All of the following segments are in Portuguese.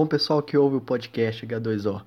Bom, pessoal que ouve o podcast H2O,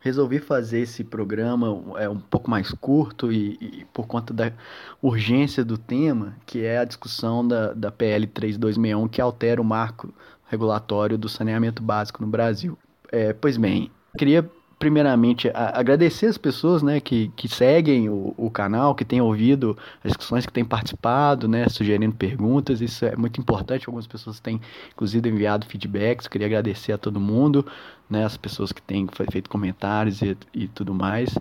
resolvi fazer esse programa é um pouco mais curto e, e, por conta da urgência do tema, que é a discussão da, da PL 3261, que altera o marco regulatório do saneamento básico no Brasil. É, pois bem, queria primeiramente, a, agradecer as pessoas né, que, que seguem o, o canal, que têm ouvido as discussões, que têm participado, né, sugerindo perguntas. Isso é muito importante. Algumas pessoas têm, inclusive, enviado feedbacks. Queria agradecer a todo mundo, né, as pessoas que têm feito comentários e, e tudo mais.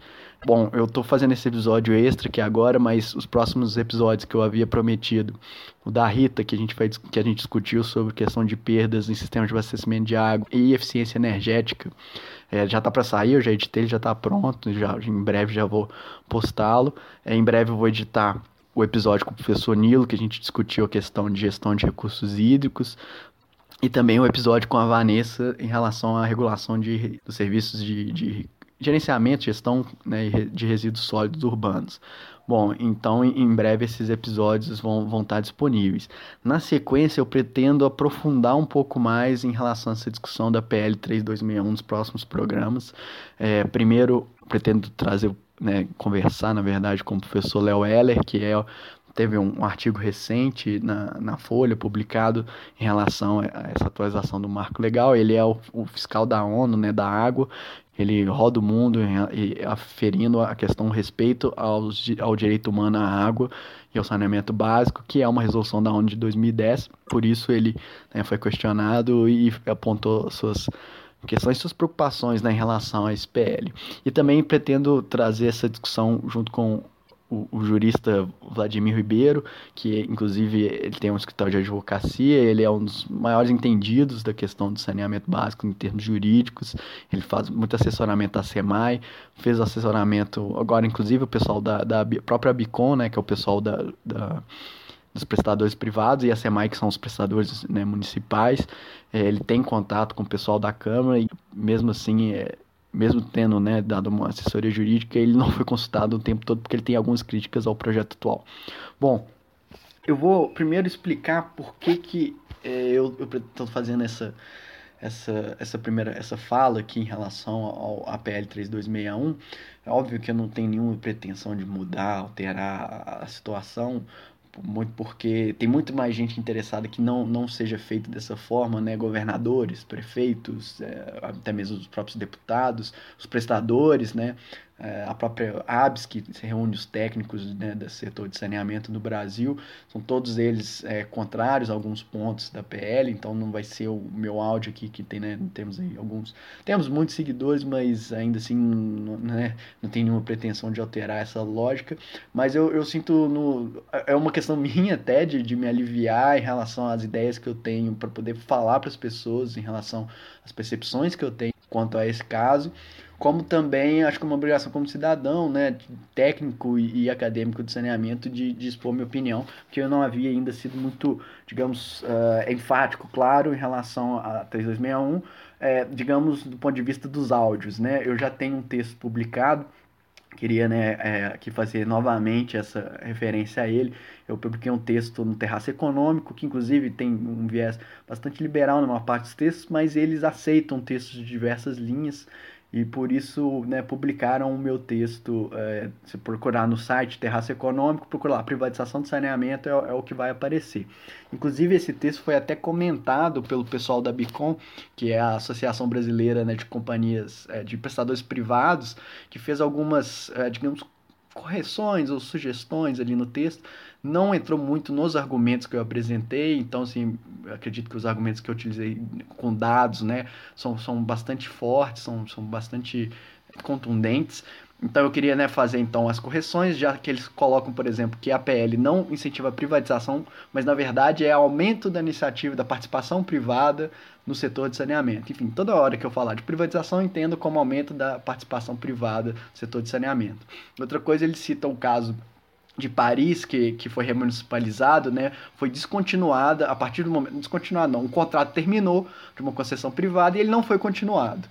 Bom, eu estou fazendo esse episódio extra aqui agora, mas os próximos episódios que eu havia prometido, o da Rita, que a gente, vai, que a gente discutiu sobre questão de perdas em sistemas de abastecimento de água e eficiência energética, é, já está para sair, eu já editei, ele já está pronto, já, em breve já vou postá-lo. É, em breve eu vou editar o episódio com o professor Nilo, que a gente discutiu a questão de gestão de recursos hídricos, e também o episódio com a Vanessa em relação à regulação de, dos serviços de, de gerenciamento, gestão né, de resíduos sólidos urbanos. Bom, então em breve esses episódios vão, vão estar disponíveis. Na sequência, eu pretendo aprofundar um pouco mais em relação a essa discussão da PL 3261 nos próximos programas. É, primeiro, pretendo trazer, né, conversar, na verdade, com o professor Léo Heller, que é teve um, artigo recente na, na Folha publicado em relação a essa atualização do marco legal. Ele é o, o fiscal da ONU, né, da água, ele roda o mundo e aferindo a questão respeito aos, ao direito humano à água e ao saneamento básico, que é uma resolução da ONU de 2010. Por isso ele né, foi questionado e apontou suas questões, suas preocupações né, em relação à SPL. E também pretendo trazer essa discussão junto com o, o, jurista Vladimir Ribeiro, que inclusive ele tem um escritório de advocacia, ele é um dos maiores entendidos da questão do saneamento básico em termos jurídicos, ele faz muito assessoramento à SEMAI, fez assessoramento, agora inclusive o pessoal da, da própria Bicom, né, que é o pessoal da, da dos prestadores privados e a SEMAI, que são os prestadores né, municipais, é, ele tem contato com o pessoal da Câmara e mesmo assim é, mesmo tendo né, dado uma assessoria jurídica, ele não foi consultado o tempo todo porque ele tem algumas críticas ao projeto atual. Bom, eu vou primeiro explicar por que, que é, eu estou fazendo essa, essa, essa primeira essa fala aqui em relação ao APL 3261. É óbvio que eu não tenho nenhuma pretensão de mudar, alterar a situação muito porque tem muito mais gente interessada que não, não seja feito dessa forma, né? Governadores, prefeitos, é, até mesmo os próprios deputados, os prestadores, né? É, a própria ABS, que reúne os técnicos né, do setor de saneamento no Brasil, são todos eles é, contrários a alguns pontos da PL, então não vai ser o meu áudio aqui que tem, né, temos alguns, temos muitos seguidores, mas ainda assim não, né, não tem nenhuma pretensão de alterar essa lógica, mas eu, eu sinto, no, é uma questão minha até de, de me aliviar em relação às ideias que eu tenho para poder falar para as pessoas em relação às percepções que eu tenho quanto a esse caso, como também acho que uma obrigação como cidadão, né, técnico e, acadêmico de saneamento de, de, expor minha opinião, porque eu não havia ainda sido muito, digamos, uh, enfático, claro, em relação a 3261, é, digamos, do ponto de vista dos áudios, né, eu já tenho um texto publicado, queria, né, é, aqui fazer novamente essa referência a ele, eu publiquei um texto no Terraço Econômico, que inclusive tem um viés bastante liberal numa parte dos textos, mas eles aceitam textos de diversas linhas, e por isso né, publicaram o meu texto. É, se procurar no site Terraço Econômico, procurar privatização de saneamento, é, é, o que vai aparecer. Inclusive, esse texto foi até comentado pelo pessoal da Bicom, que é a Associação Brasileira né, de Companhias é, de Prestadores Privados, que fez algumas, é, digamos, correções ou sugestões ali no texto não entrou muito nos argumentos que eu apresentei, então assim, acredito que os argumentos que eu utilizei com dados, né, são, são bastante fortes, são, são bastante contundentes. Então eu queria né, fazer então as correções, já que eles colocam, por exemplo, que a PL não incentiva a privatização, mas na verdade é aumento da iniciativa da participação privada no setor de saneamento. Enfim, toda hora que eu falar de privatização, entendo como aumento da participação privada no setor de saneamento. Outra coisa, eles citam o caso de Paris, que, que foi remunicipalizado, né, foi descontinuada a partir do momento. Descontinuado não, o contrato terminou de uma concessão privada e ele não foi continuado.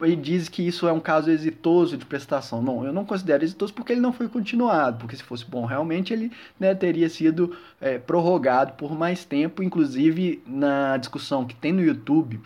Ele diz que isso é um caso exitoso de prestação. Não, eu não considero exitoso porque ele não foi continuado, porque se fosse bom realmente ele né, teria sido é, prorrogado por mais tempo, inclusive na discussão que tem no YouTube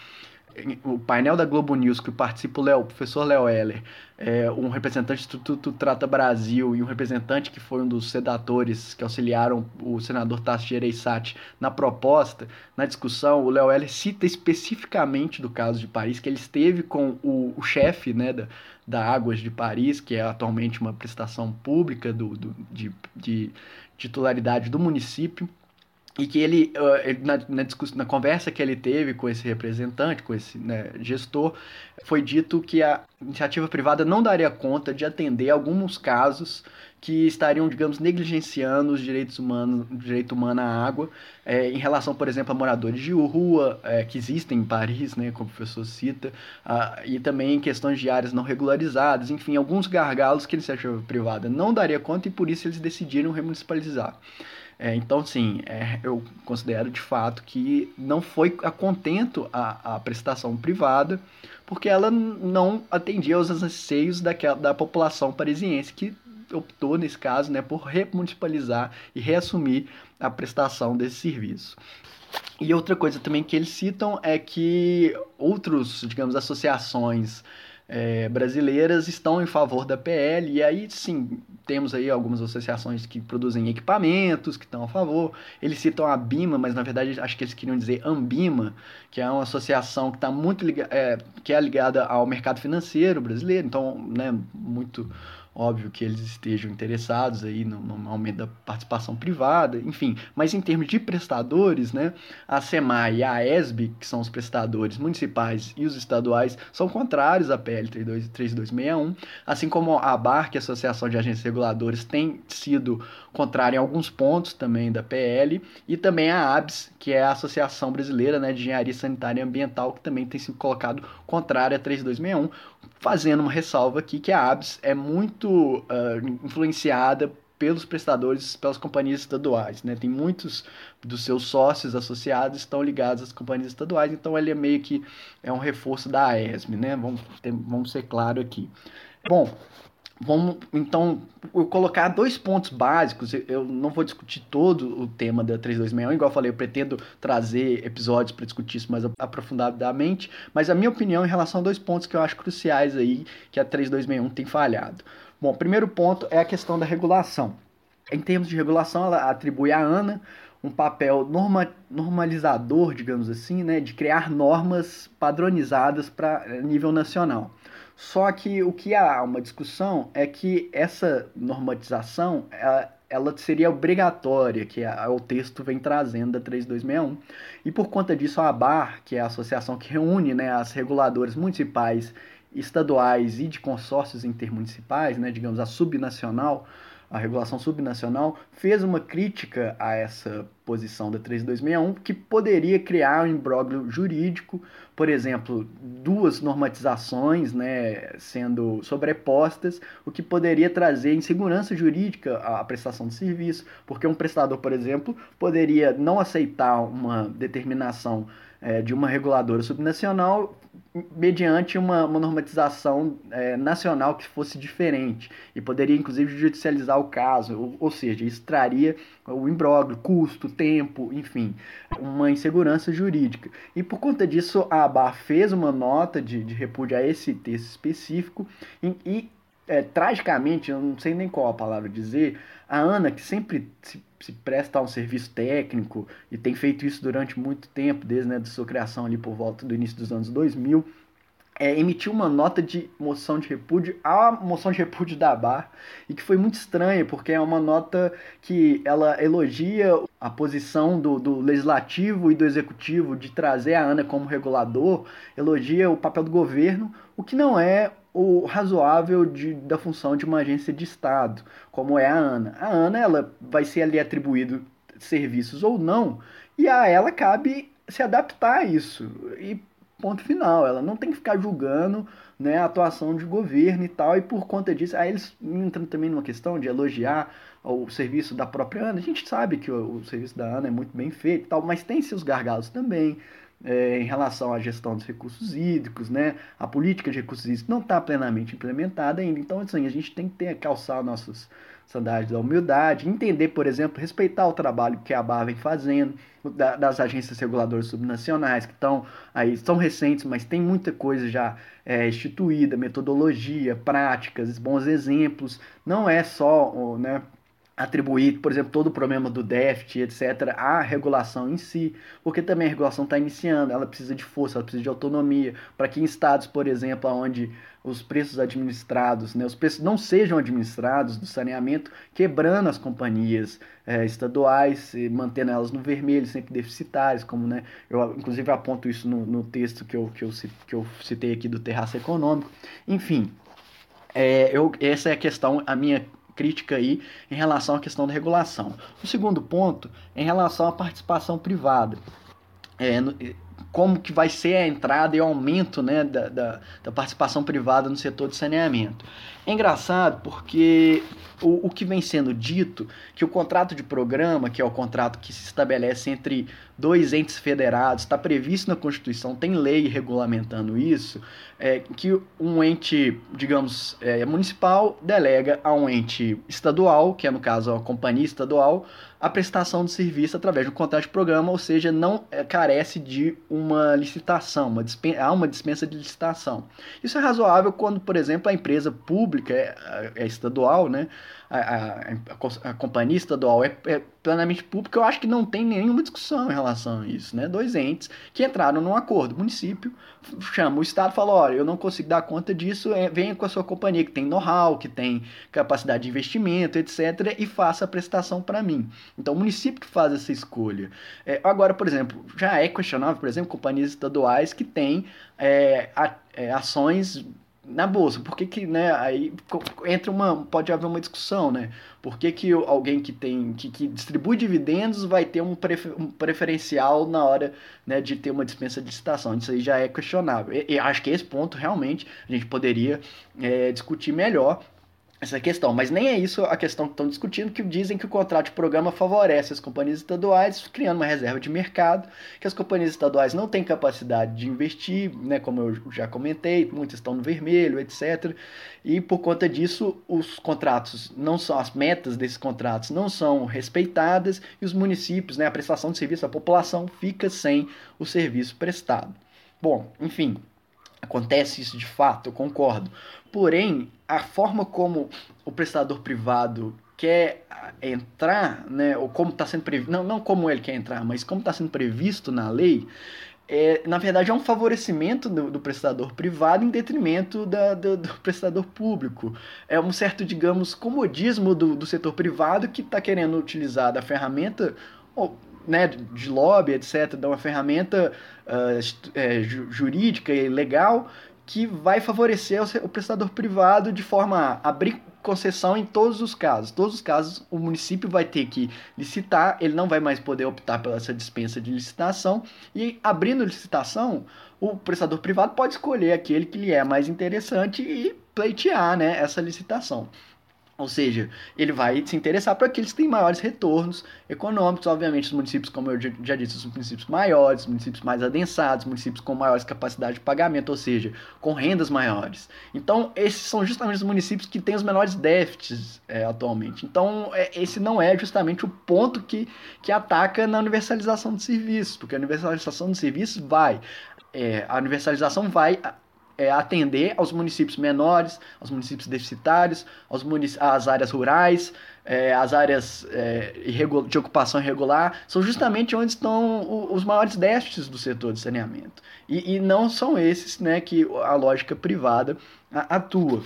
o painel da Globo News que participa o, Leo, o professor Léo Heller, é, um representante do Instituto Trata Brasil e um representante que foi um dos sedatores que auxiliaram o senador Tasso Gereissati na proposta, na discussão, o Léo Heller cita especificamente do caso de Paris, que ele esteve com o, o chefe né, da, da Águas de Paris, que é atualmente uma prestação pública do, do de, de titularidade do município, e que ele, uh, na, na, na, conversa que ele teve com esse representante, com esse né, gestor, foi dito que a iniciativa privada não daria conta de atender alguns casos que estariam, digamos, negligenciando os direitos humanos, direito humano à água, é, em relação, por exemplo, a moradores de rua, é, que existem em Paris, né, como o professor cita, uh, e também questões de áreas não regularizadas, enfim, alguns gargalos que a iniciativa privada não daria conta e por isso eles decidiram remunicipalizar. É, então, sim, é, eu considero de fato que não foi a contento a, a prestação privada, porque ela não atendia aos anseios daquela, da população parisiense que optou, nesse caso, né, por remunicipalizar e reassumir a prestação desse serviço. E outra coisa também que eles citam é que outros, digamos, associações é, brasileiras estão em favor da PL, e aí sim, temos aí algumas associações que produzem equipamentos, que estão a favor. Eles citam a BIMA, mas na verdade acho que eles queriam dizer Ambima, que é uma associação que está muito ligada, é, que é ligada ao mercado financeiro brasileiro, então, né, muito óbvio que eles estejam interessados aí no, no, aumento da participação privada, enfim, mas em termos de prestadores, né, a SEMAI e a ESB, que são os prestadores municipais e os estaduais, são contrários à PL 3261, assim como a ABAR, que é a Associação de Agentes Reguladores, tem sido contrária em alguns pontos também da PL, e também a ABS, que é a Associação Brasileira né, de Engenharia Sanitária e Ambiental, que também tem sido colocado contrária a 3261, fazendo uma ressalva aqui que a ABS é muito uh, influenciada pelos prestadores, pelas companhias estaduais, né? Tem muitos dos seus sócios associados estão ligados às companhias estaduais, então ele é meio que é um reforço da AESM, né? Vamos, ter, vamos ser claro aqui. Bom, Vamos, então, eu colocar dois pontos básicos. Eu não vou discutir todo o tema da 3261, igual eu falei, eu pretendo trazer episódios para discutir isso mais aprofundadamente, mas a minha opinião em relação a dois pontos que eu acho cruciais aí que a 3261 tem falhado. Bom, primeiro ponto é a questão da regulação. Em termos de regulação, ela atribui à ANA um papel norma, normalizador, digamos assim, né, de criar normas padronizadas para nível nacional. Só que o que há uma discussão é que essa normatização ela, ela seria obrigatória, que a, o texto vem trazendo da 3261. E por conta disso, a ABAR, que é a associação que reúne né, as reguladoras municipais, estaduais e de consórcios intermunicipais, né, digamos a subnacional, a regulação subnacional, fez uma crítica a essa posição da 3261 que poderia criar um imbróglio jurídico, por exemplo, duas normatizações né, sendo sobrepostas, o que poderia trazer insegurança jurídica à prestação de serviço, porque um prestador, por exemplo, poderia não aceitar uma determinação é, de uma reguladora subnacional mediante uma, uma normatização é, nacional que fosse diferente e poderia inclusive judicializar o caso, ou, ou seja, isso traria o imbróglio, custo, tempo, enfim, uma insegurança jurídica. E por conta disso, a ABAR fez uma nota de, de repúdio a esse texto específico e, e é, tragicamente, eu não sei nem qual a palavra dizer, a Ana, que sempre se, se, presta a um serviço técnico e tem feito isso durante muito tempo, desde né, sua criação ali por volta do início dos anos 2000, é, emitiu uma nota de moção de repúdio à moção de repúdio da BAR e que foi muito estranha, porque é uma nota que ela elogia a posição do, do legislativo e do executivo de trazer a ANA como regulador, elogia o papel do governo, o que não é o razoável de, da função de uma agência de Estado, como é a ANA. A ANA ela vai ser ali atribuído serviços ou não, e a ela cabe se adaptar a isso. E ponto final. Ela não tem que ficar julgando né, a atuação de governo e tal, e por conta disso, aí eles entram também numa questão de elogiar o serviço da própria Ana. A gente sabe que o, o serviço da Ana é muito bem feito e tal, mas tem seus gargalos também. é, em relação à gestão dos recursos hídricos, né? A política de recursos hídricos não está plenamente implementada ainda. Então, assim, a gente tem que ter, calçar nossos sandálios da humildade, entender, por exemplo, respeitar o trabalho que a BAR vem fazendo, da, das agências reguladoras subnacionais, que estão aí, são recentes, mas tem muita coisa já é, instituída, metodologia, práticas, bons exemplos. Não é só né, atribuir, por exemplo, todo o problema do déficit, etc., à regulação em si, porque também a regulação está iniciando, ela precisa de força, ela precisa de autonomia, para que em estados, por exemplo, onde os preços administrados, né, os preços não sejam administrados do saneamento, quebrando as companhias é, estaduais, mantendo elas no vermelho, sempre deficitárias, como né, eu inclusive aponto isso no, no texto que eu, que, eu, que eu citei aqui do terraço econômico. Enfim, é, eu, essa é a questão, a minha crítica aí em relação à questão da regulação. O segundo ponto, em relação à participação privada. É, como que vai ser a entrada e o aumento né, da, da, da participação privada no setor de saneamento. É engraçado porque o, o que vem sendo dito, que o contrato de programa, que é o contrato que se estabelece entre dois entes federados, está previsto na Constituição, tem lei regulamentando isso, é, que um ente, digamos, é, municipal delega a um ente estadual, que é no caso a companhia estadual, a prestação de serviço através de um contrato de programa, ou seja, não é, carece de uma licitação, uma há uma dispensa de licitação. Isso é razoável quando, por exemplo, a empresa pública é, é estadual, né? A, a, a, companhia estadual é, é, plenamente pública, eu acho que não tem nenhuma discussão em relação a isso. Né? Dois entes que entraram num acordo. O município chama o Estado e fala: olha, eu não consigo dar conta disso, é, venha com a sua companhia que tem know-how, que tem capacidade de investimento, etc., e faça a prestação para mim. Então, o município que faz essa escolha. É, agora, por exemplo, já é questionável, por exemplo, companhias estaduais que têm é, é, ações na bolsa. Por que, que né, aí entra uma, pode haver uma discussão, né? Por que, que alguém que tem que, que distribui dividendos vai ter um, prefer, um preferencial na hora né, de ter uma dispensa de licitação? Isso aí já é questionável. E, e acho que esse ponto realmente a gente poderia é, discutir melhor essa questão. Mas nem é isso a questão que estão discutindo, que dizem que o contrato de programa favorece as companhias estaduais, criando uma reserva de mercado, que as companhias estaduais não têm capacidade de investir, né, como eu já comentei, muitas estão no vermelho, etc. E por conta disso, os contratos não são, as metas desses contratos não são respeitadas e os municípios, né, a prestação de serviço, a população fica sem o serviço prestado. Bom, enfim, Acontece isso de fato, eu concordo. Porém, a forma como o prestador privado quer entrar, né, ou como está sendo previsto, não, não como ele quer entrar, mas como está sendo previsto na lei, é, na verdade é um favorecimento do, do prestador privado em detrimento da, do, do, prestador público. É um certo, digamos, comodismo do, do setor privado que está querendo utilizar da ferramenta né, de lobby, etc., de uma ferramenta uh, é, jurídica e legal que vai favorecer o prestador privado de forma a abrir concessão em todos os casos. Todos os casos o município vai ter que licitar, ele não vai mais poder optar pela essa dispensa de licitação e abrindo licitação, o prestador privado pode escolher aquele que lhe é mais interessante e pleitear, né, essa licitação. Ou seja, ele vai se interessar por aqueles que têm maiores retornos econômicos. Obviamente, os municípios, como eu já disse, os municípios maiores, municípios mais adensados, municípios com maiores capacidade de pagamento, ou seja, com rendas maiores. Então, esses são justamente os municípios que têm os menores déficits é, atualmente. Então, é, esse não é justamente o ponto que, que ataca na universalização de serviços, porque a universalização de serviços vai. É, a universalização vai é, atender aos municípios menores, aos municípios deficitários, aos munic às áreas rurais, é, as áreas é, de ocupação irregular, são justamente onde estão os maiores déficits do setor de saneamento. E, e não são esses né, que a lógica privada atua.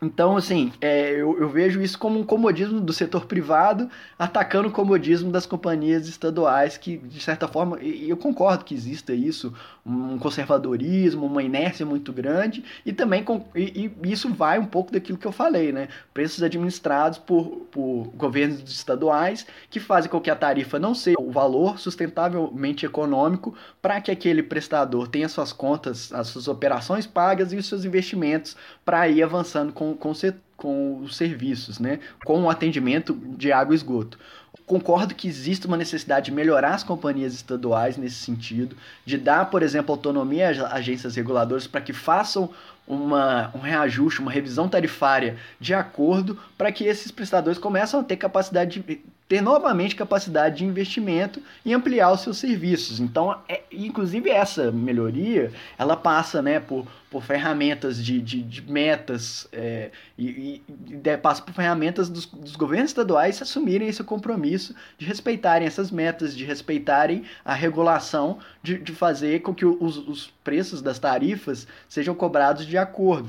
Então, assim, é, eu, eu, vejo isso como um comodismo do setor privado atacando o comodismo das companhias estaduais, que, de certa forma, e eu concordo que exista isso, um conservadorismo, uma inércia muito grande, e também com, e, e isso vai um pouco daquilo que eu falei, né? Preços administrados por, por governos estaduais que fazem com que a tarifa não seja o valor sustentavelmente econômico para que aquele prestador tenha suas contas, as suas operações pagas e os seus investimentos para ir avançando com com, com, com os serviços, né? com o atendimento de água e esgoto. Concordo que existe uma necessidade de melhorar as companhias estaduais nesse sentido, de dar, por exemplo, autonomia às agências reguladoras para que façam uma, um reajuste, uma revisão tarifária de acordo para que esses prestadores comecem a ter capacidade de ter novamente capacidade de investimento e ampliar os seus serviços. Então, é, inclusive essa melhoria, ela passa né, por, por ferramentas de, de, de metas é, e, e, passa por ferramentas dos, dos governos estaduais assumirem esse compromisso de respeitarem essas metas, de respeitarem a regulação, de, de fazer com que os, os preços das tarifas sejam cobrados de acordo.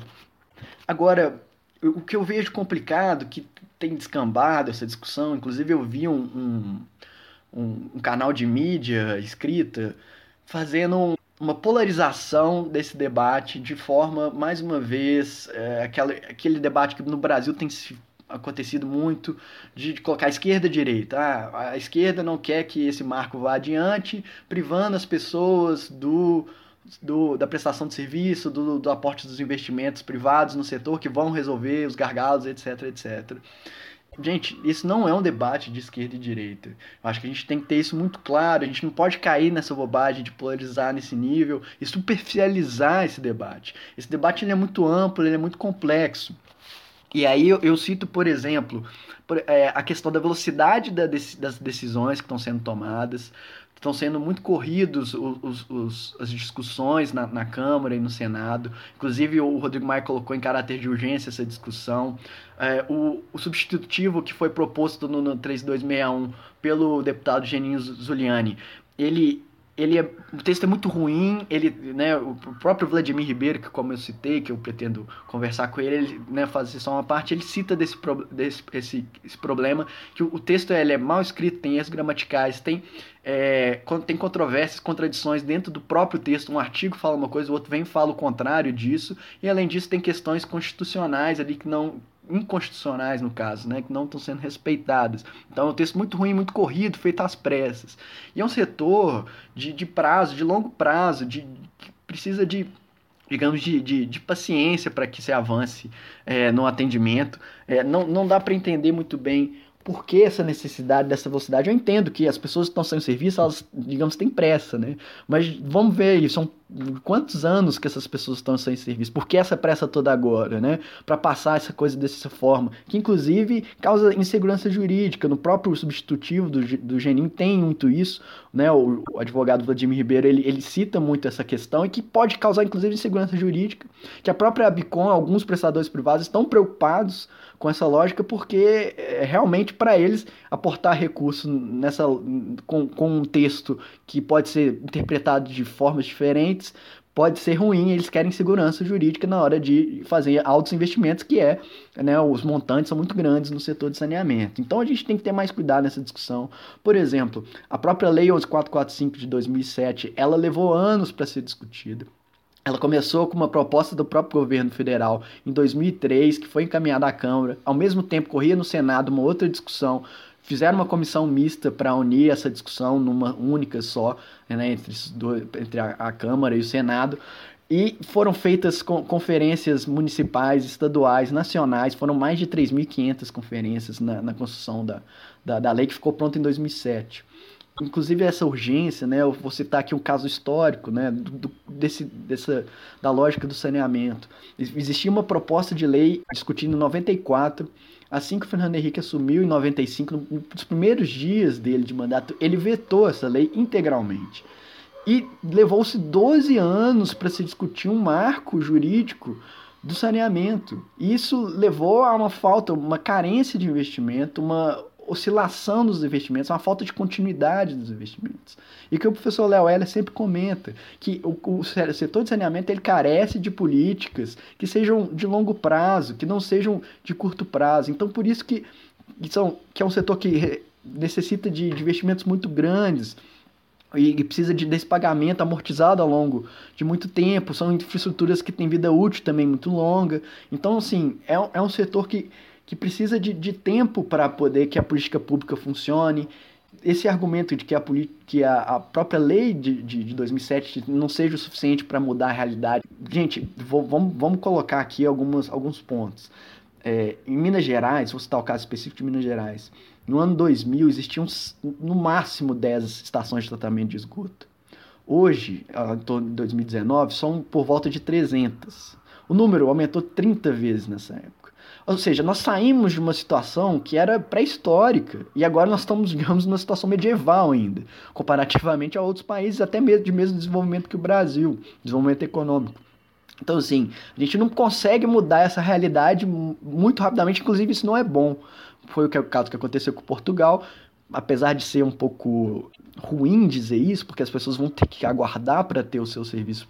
Agora, o que eu vejo complicado, que tem descambado essa discussão. Inclusive, eu vi um, um, um canal de mídia escrita fazendo uma polarização desse debate de forma, mais uma vez, é, aquela, aquele debate que no Brasil tem acontecido muito de, de colocar esquerda e direita. Ah, a esquerda não quer que esse marco vá adiante, privando as pessoas do do, da prestação de serviço, do, do aporte dos investimentos privados no setor que vão resolver os gargalos, etc, etc. Gente, isso não é um debate de esquerda e direita. Eu acho que a gente tem que ter isso muito claro. A gente não pode cair nessa bobagem de polarizar nesse nível e superficializar esse debate. Esse debate ele é muito amplo, ele é muito complexo. E aí eu, eu cito, por exemplo, por, é, a questão da velocidade da, das decisões que estão sendo tomadas, estão sendo muito corridos os, os, as discussões na, na, Câmara e no Senado. Inclusive, o Rodrigo Maia colocou em caráter de urgência essa discussão. É, o, o, substitutivo que foi proposto no, no 3261 pelo deputado Geninho Zuliani, ele ele é, o texto é muito ruim, ele, né, o próprio Vladimir Ribeiro, que como eu citei, que eu pretendo conversar com ele, ele né, fazer só uma parte, ele cita desse, desse esse, esse problema, que o, o texto ele é mal escrito, tem erros gramaticais, tem, é, tem controvérsias, contradições dentro do próprio texto, um artigo fala uma coisa, o outro vem e fala o contrário disso, e além disso tem questões constitucionais ali que não inconstitucionais no caso, né, que não estão sendo respeitadas. Então é um texto muito ruim, muito corrido, feito às pressas. E é um setor de, de prazo, de longo prazo, de, que precisa de digamos, de, de, de paciência para que se avance é, no atendimento. É, não, não dá para entender muito bem por que essa necessidade dessa velocidade? Eu entendo que as pessoas que estão sem serviço, elas, digamos, têm pressa, né? Mas vamos ver aí, são quantos anos que essas pessoas estão sem serviço? Por que essa pressa toda agora, né? Para passar essa coisa dessa forma, que inclusive causa insegurança jurídica. No próprio substitutivo do, do Genim tem muito isso, né? O, o advogado Vladimir Ribeiro, ele, ele cita muito essa questão e que pode causar inclusive insegurança jurídica, que a própria Abicom, alguns prestadores privados estão preocupados com essa lógica, porque é realmente para eles aportar recurso nessa com, com um texto que pode ser interpretado de formas diferentes pode ser ruim, eles querem segurança jurídica na hora de fazer altos investimentos, que é, né, os montantes são muito grandes no setor de saneamento. Então a gente tem que ter mais cuidado nessa discussão. Por exemplo, a própria Lei 11445 de 2007, ela levou anos para ser discutida. Ela começou com uma proposta do próprio governo federal em 2003, que foi encaminhada à Câmara. Ao mesmo tempo, corria no Senado uma outra discussão. Fizeram uma comissão mista para unir essa discussão numa única só, né, entre, entre a, a Câmara e o Senado. E foram feitas conferências municipais, estaduais, nacionais, foram mais de 3.500 conferências na, na construção da, da, da, lei que ficou pronta em 2007 inclusive essa urgência, né? Eu vou citar aqui um caso histórico, né? Do, desse, dessa, da lógica do saneamento. Existia uma proposta de lei discutida em 94, assim que o Fernando Henrique assumiu em 95, nos primeiros dias dele de mandato, ele vetou essa lei integralmente. E levou-se 12 anos para se discutir um marco jurídico do saneamento. Isso levou a uma falta, uma carência de investimento, uma oscilação dos investimentos, uma falta de continuidade dos investimentos. E que o professor Léo Heller sempre comenta, que o, o, setor de saneamento ele carece de políticas que sejam de longo prazo, que não sejam de curto prazo. Então, por isso que, que, são, que é um setor que necessita de, de investimentos muito grandes, e precisa de desse pagamento amortizado ao longo de muito tempo, são infraestruturas que têm vida útil também muito longa. Então, assim, é, é um setor que que precisa de, de tempo para poder que a política pública funcione. Esse argumento de que a, que a, a própria lei de, de, de 2007 não seja o suficiente para mudar a realidade. Gente, vou, vamos, vamos colocar aqui algumas, alguns pontos. é, em Minas Gerais, vou citar o caso específico de Minas Gerais, no ano 2000 existiam no máximo 10 estações de tratamento de esgoto. Hoje, em torno de 2019, são por volta de 300. O número aumentou 30 vezes nessa época. Ou seja, nós saímos de uma situação que era pré-histórica e agora nós estamos, digamos, numa situação medieval ainda, comparativamente a outros países, até mesmo de mesmo desenvolvimento que o Brasil, desenvolvimento econômico. Então, assim, a gente não consegue mudar essa realidade muito rapidamente, inclusive isso não é bom. Foi o, que, o caso que aconteceu com Portugal, apesar de ser um pouco ruim dizer isso, porque as pessoas vão ter que aguardar para ter o seu serviço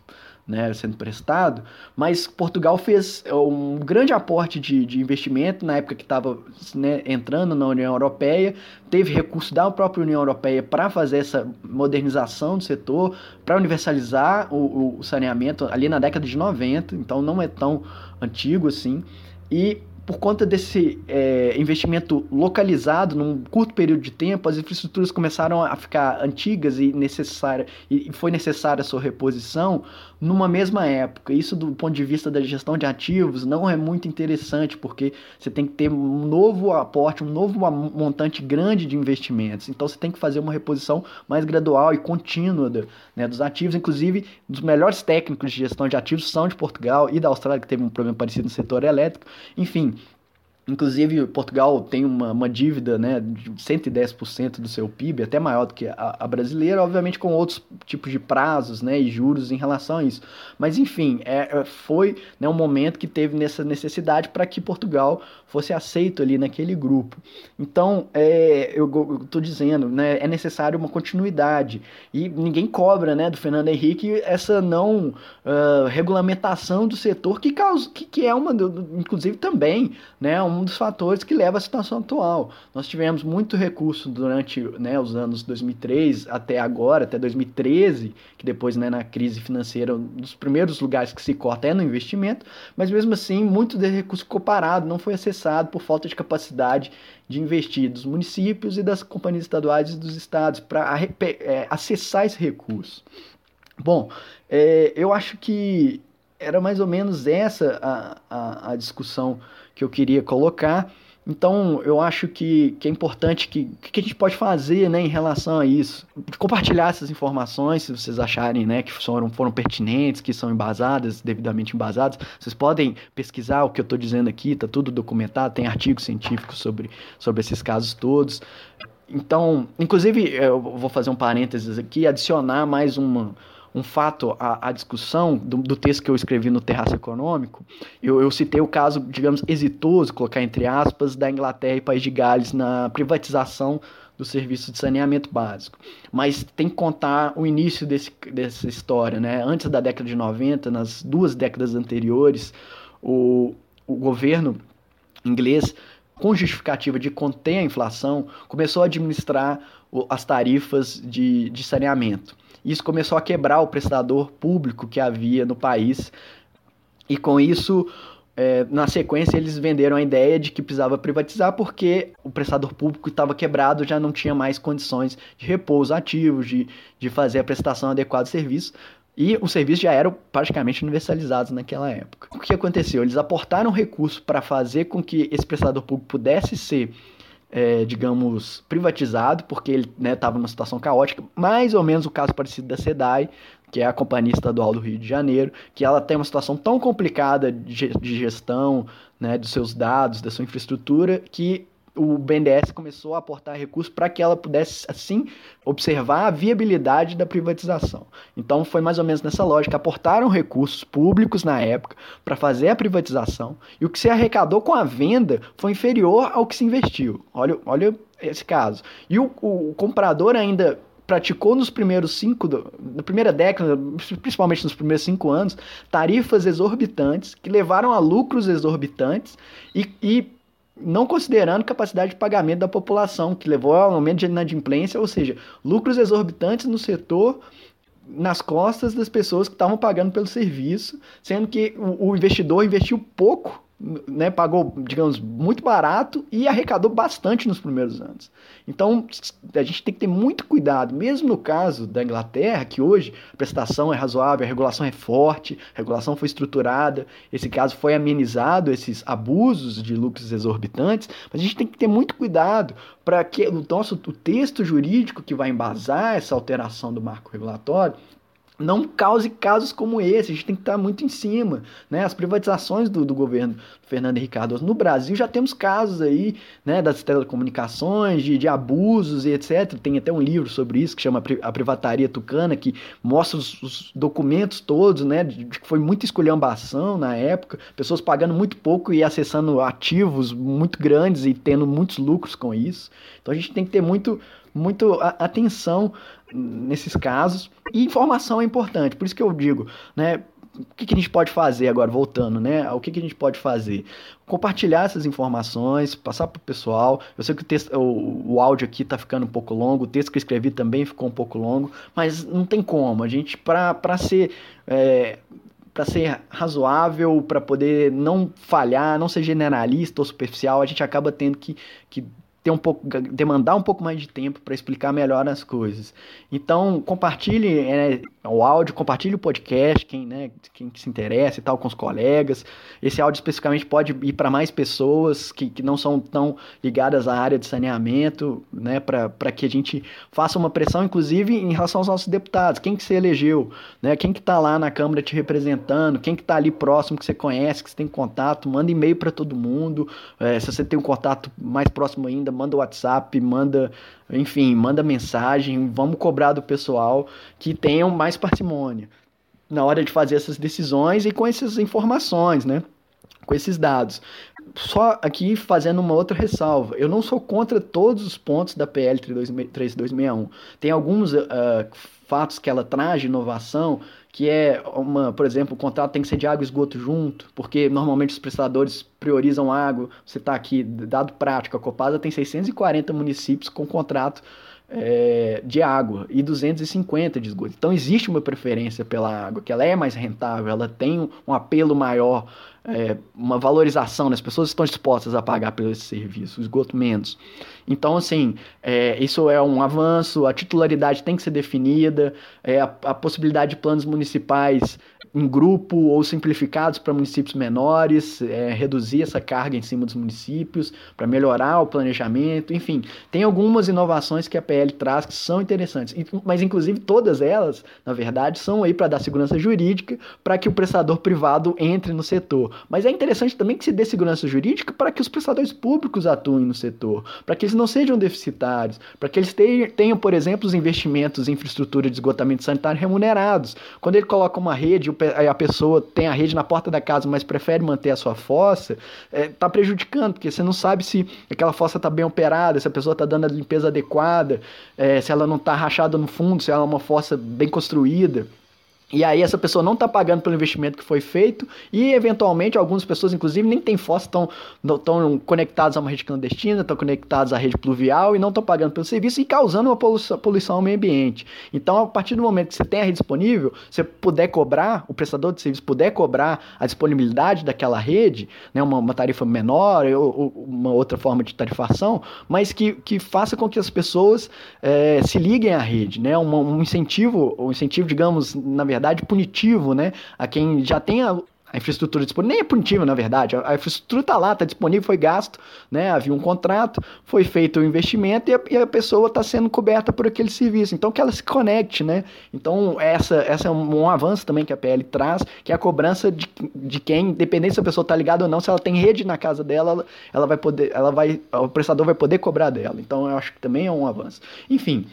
né, sendo prestado, mas Portugal fez é, um grande aporte de, de investimento na época que estava né, entrando na União Europeia, teve recurso da própria União Europeia para fazer essa modernização do setor, para universalizar o, o saneamento ali na década de 90, então não é tão antigo assim, e por conta desse é, investimento localizado num curto período de tempo, as infraestruturas começaram a ficar antigas e necessária e foi necessária a sua reposição numa mesma época. Isso do ponto de vista da gestão de ativos não é muito interessante porque você tem que ter um novo aporte, um novo montante grande de investimentos. Então você tem que fazer uma reposição mais gradual e contínua né, dos ativos. Inclusive, os melhores técnicos de gestão de ativos são de Portugal e da Austrália que teve um problema parecido no setor elétrico. Enfim, Inclusive, Portugal tem uma, uma dívida né, de 110% do seu PIB, até maior do que a, a, brasileira, obviamente com outros tipos de prazos né, e juros em relação a isso. Mas, enfim, é, é foi né, um momento que teve nessa necessidade para que Portugal fosse aceito ali naquele grupo. Então, é, eu estou dizendo, né, é necessário uma continuidade. E ninguém cobra né, do Fernando Henrique essa não uh, regulamentação do setor, que, causa, que, que é uma, inclusive também, né, um dos fatores que leva à situação atual. Nós tivemos muito recurso durante né, os anos 2003 até agora, até 2013, que depois né, na crise financeira, um dos primeiros lugares que se corta é no investimento, mas mesmo assim, muito desse recurso ficou parado, não foi acessado por falta de capacidade de investir dos municípios e das companhias estaduais e dos estados para é, acessar esse recurso. Bom, é, eu acho que era mais ou menos essa a, a, a discussão que eu queria colocar. Então, eu acho que, que é importante que que a gente pode fazer né, em relação a isso. Compartilhar essas informações, se vocês acharem né, que foram, foram pertinentes, que são embasadas, devidamente embasadas. Vocês podem pesquisar o que eu estou dizendo aqui, está tudo documentado, tem artigos científicos sobre, sobre esses casos todos. Então, inclusive, eu vou fazer um parênteses aqui, adicionar mais uma um fato à, à discussão do, do, texto que eu escrevi no Terraço Econômico, eu, eu, citei o caso, digamos, exitoso, colocar entre aspas, da Inglaterra e País de Gales na privatização do serviço de saneamento básico. Mas tem que contar o início desse, dessa história, né? Antes da década de 90, nas duas décadas anteriores, o, o governo inglês com justificativa de conter a inflação, começou a administrar as tarifas de, de saneamento. Isso começou a quebrar o prestador público que havia no país, e com isso, é, na sequência, eles venderam a ideia de que precisava privatizar porque o prestador público estava quebrado, já não tinha mais condições de repor os ativos, de, de fazer a prestação adequada de serviço. E os serviços já eram praticamente universalizados naquela época. O que aconteceu? Eles aportaram recursos para fazer com que esse prestador público pudesse ser é, digamos, privatizado, porque ele estava né, numa situação caótica, mais ou menos o caso parecido da SEDAI, que é a Companhia Estadual do Rio de Janeiro, que ela tem uma situação tão complicada de, gestão né, dos seus dados, da sua infraestrutura, que o BNDES começou a aportar recursos para que ela pudesse, assim, observar a viabilidade da privatização. Então, foi mais ou menos nessa lógica. Aportaram recursos públicos na época para fazer a privatização e o que se arrecadou com a venda foi inferior ao que se investiu. Olha, olha esse caso. E o, o comprador ainda praticou nos primeiros cinco, na primeira década, principalmente nos primeiros cinco anos, tarifas exorbitantes que levaram a lucros exorbitantes e, e não considerando capacidade de pagamento da população, que levou ao aumento de inadimplência, ou seja, lucros exorbitantes no setor nas costas das pessoas que estavam pagando pelo serviço, sendo que o, investidor investiu pouco né, pagou, digamos, muito barato e arrecadou bastante nos primeiros anos. Então, a gente tem que ter muito cuidado, mesmo no caso da Inglaterra, que hoje a prestação é razoável, a regulação é forte, a regulação foi estruturada, esse caso foi amenizado, esses abusos de lucros exorbitantes, mas a gente tem que ter muito cuidado para que o nosso o texto jurídico que vai embasar essa alteração do marco regulatório não cause casos como esse. A gente tem que estar muito em cima. Né? As privatizações do, do governo Fernando Henrique Cardoso no Brasil já temos casos aí né, das telecomunicações, de, de abusos e etc. Tem até um livro sobre isso que chama A Privataria Tucana, que mostra os, os documentos todos, né? De, de que foi muita esculhambação na época, pessoas pagando muito pouco e acessando ativos muito grandes e tendo muitos lucros com isso. Então a gente tem que ter muito, muito atenção nesses casos. E informação é importante, por isso que eu digo, né? O que, que a gente pode fazer agora, voltando, né? O que, que a gente pode fazer? Compartilhar essas informações, passar para o pessoal. Eu sei que o, texto, o, o áudio aqui está ficando um pouco longo, o texto que eu escrevi também ficou um pouco longo, mas não tem como. A gente, para ser. É, para ser razoável, para poder não falhar, não ser generalista ou superficial, a gente acaba tendo que, que ter um pouco, demandar um pouco mais de tempo para explicar melhor as coisas. Então, compartilhe é, o áudio, compartilhe o podcast, quem, né, quem se interessa e tal, com os colegas. Esse áudio especificamente pode ir para mais pessoas que, que não são tão ligadas à área de saneamento, né, para que a gente faça uma pressão, inclusive, em relação aos nossos deputados. Quem que você elegeu, né, quem que está lá na Câmara te representando, quem que está ali próximo, que você conhece, que você tem contato, manda e-mail para todo mundo. É, se você tem um contato mais próximo ainda, manda WhatsApp, manda, enfim, manda mensagem, vamos cobrar do pessoal que tenham mais parcimônia na hora de fazer essas decisões e com essas informações, né? Com esses dados. Só aqui fazendo uma outra ressalva. Eu não sou contra todos os pontos da PL 3261. Tem alguns uh, fatos que ela traz de inovação que é uma, por exemplo, o contrato tem que ser de água e esgoto junto, porque normalmente os prestadores priorizam água. Você está aqui, dado prático, a Copasa tem 640 municípios com contrato é, de água e 250 de esgoto. Então existe uma preferência pela água, que ela é mais rentável, ela tem um apelo maior, é, uma valorização, né? as pessoas estão dispostas a pagar pelo esse serviço, esgoto menos. Então, assim, é, isso é um avanço, a titularidade tem que ser definida, é, a, a possibilidade de planos municipais em grupo ou simplificados para municípios menores, é, reduzir essa carga em cima dos municípios, para melhorar o planejamento, enfim, tem algumas inovações que a PL traz que são interessantes, mas inclusive todas elas, na verdade, são aí para dar segurança jurídica para que o prestador privado entre no setor. Mas é interessante também que se dê segurança jurídica para que os prestadores públicos atuem no setor, para que eles não sejam deficitários, para que eles tenham, por exemplo, os investimentos em infraestrutura de esgotamento sanitário remunerados. Quando ele coloca uma rede, a pessoa tem a rede na porta da casa, mas prefere manter a sua fossa, está é, prejudicando, porque você não sabe se aquela fossa está bem operada, se a pessoa está dando a limpeza adequada, é, se ela não está rachada no fundo, se ela é uma fossa bem construída. E aí essa pessoa não está pagando pelo investimento que foi feito e eventualmente algumas pessoas inclusive nem têm fossa, estão estão conectadas a uma rede clandestina, estão conectadas à rede pluvial e não estão pagando pelo serviço e causando uma poluição, poluição ao meio ambiente. Então a partir do momento que você tem a rede disponível, você puder cobrar, o prestador de serviço puder cobrar a disponibilidade daquela rede, né, uma, uma tarifa menor ou, ou, uma outra forma de tarifação, mas que, que faça com que as pessoas é, se liguem à rede, né, um, um incentivo, um incentivo digamos na verdade verdade, punitivo, né? A quem já tem a, a infraestrutura disponível, nem é punitivo, na verdade, a, infraestrutura está lá, está disponível, foi gasto, né? havia um contrato, foi feito o um investimento e a, e a pessoa está sendo coberta por aquele serviço, então que ela se conecte, né? Então essa, essa é um, um, avanço também que a PL traz, que é a cobrança de, de quem, independente se a pessoa está ligada ou não, se ela tem rede na casa dela, ela, ela vai poder, ela vai, o prestador vai poder cobrar dela, então eu acho que também é um avanço. Enfim,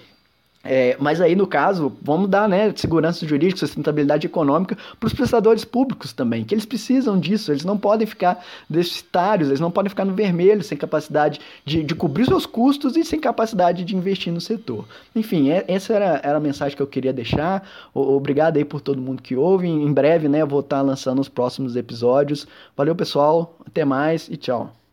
é, mas aí, no caso, vamos dar né, segurança jurídica, sustentabilidade econômica para os prestadores públicos também, que eles precisam disso, eles não podem ficar deficitários, eles não podem ficar no vermelho, sem capacidade de, de cobrir seus custos e sem capacidade de investir no setor. Enfim, é, essa era, era a mensagem que eu queria deixar. O, obrigado aí por todo mundo que ouve. Em breve, né, eu vou estar lançando os próximos episódios. Valeu, pessoal. Até mais e tchau.